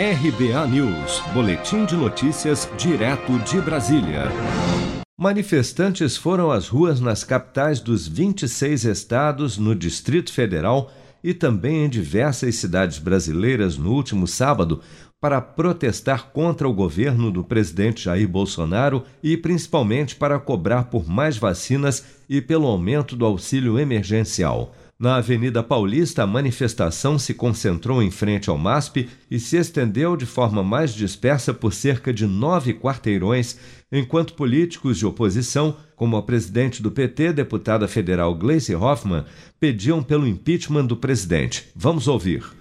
RBA News, Boletim de Notícias, direto de Brasília. Manifestantes foram às ruas nas capitais dos 26 estados, no Distrito Federal e também em diversas cidades brasileiras no último sábado para protestar contra o governo do presidente Jair Bolsonaro e principalmente para cobrar por mais vacinas e pelo aumento do auxílio emergencial. Na Avenida Paulista, a manifestação se concentrou em frente ao MASP e se estendeu de forma mais dispersa por cerca de nove quarteirões, enquanto políticos de oposição, como a presidente do PT, deputada federal Gleice Hoffmann, pediam pelo impeachment do presidente. Vamos ouvir.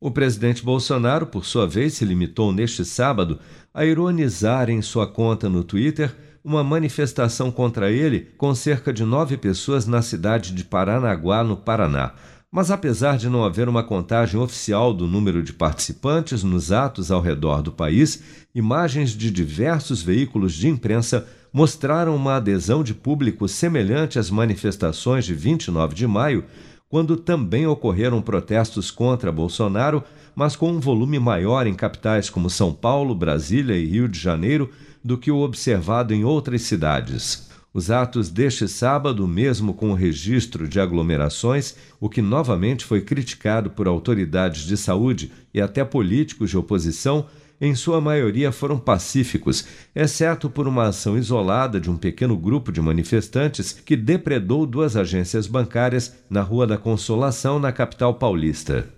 O presidente Bolsonaro, por sua vez, se limitou neste sábado a ironizar em sua conta no Twitter uma manifestação contra ele com cerca de nove pessoas na cidade de Paranaguá, no Paraná. Mas apesar de não haver uma contagem oficial do número de participantes nos atos ao redor do país, imagens de diversos veículos de imprensa mostraram uma adesão de público semelhante às manifestações de 29 de maio, quando também ocorreram protestos contra Bolsonaro, mas com um volume maior em capitais como São Paulo, Brasília e Rio de Janeiro do que o observado em outras cidades. Os atos deste sábado, mesmo com o registro de aglomerações, o que novamente foi criticado por autoridades de saúde e até políticos de oposição, em sua maioria foram pacíficos, exceto por uma ação isolada de um pequeno grupo de manifestantes que depredou duas agências bancárias na Rua da Consolação, na capital paulista.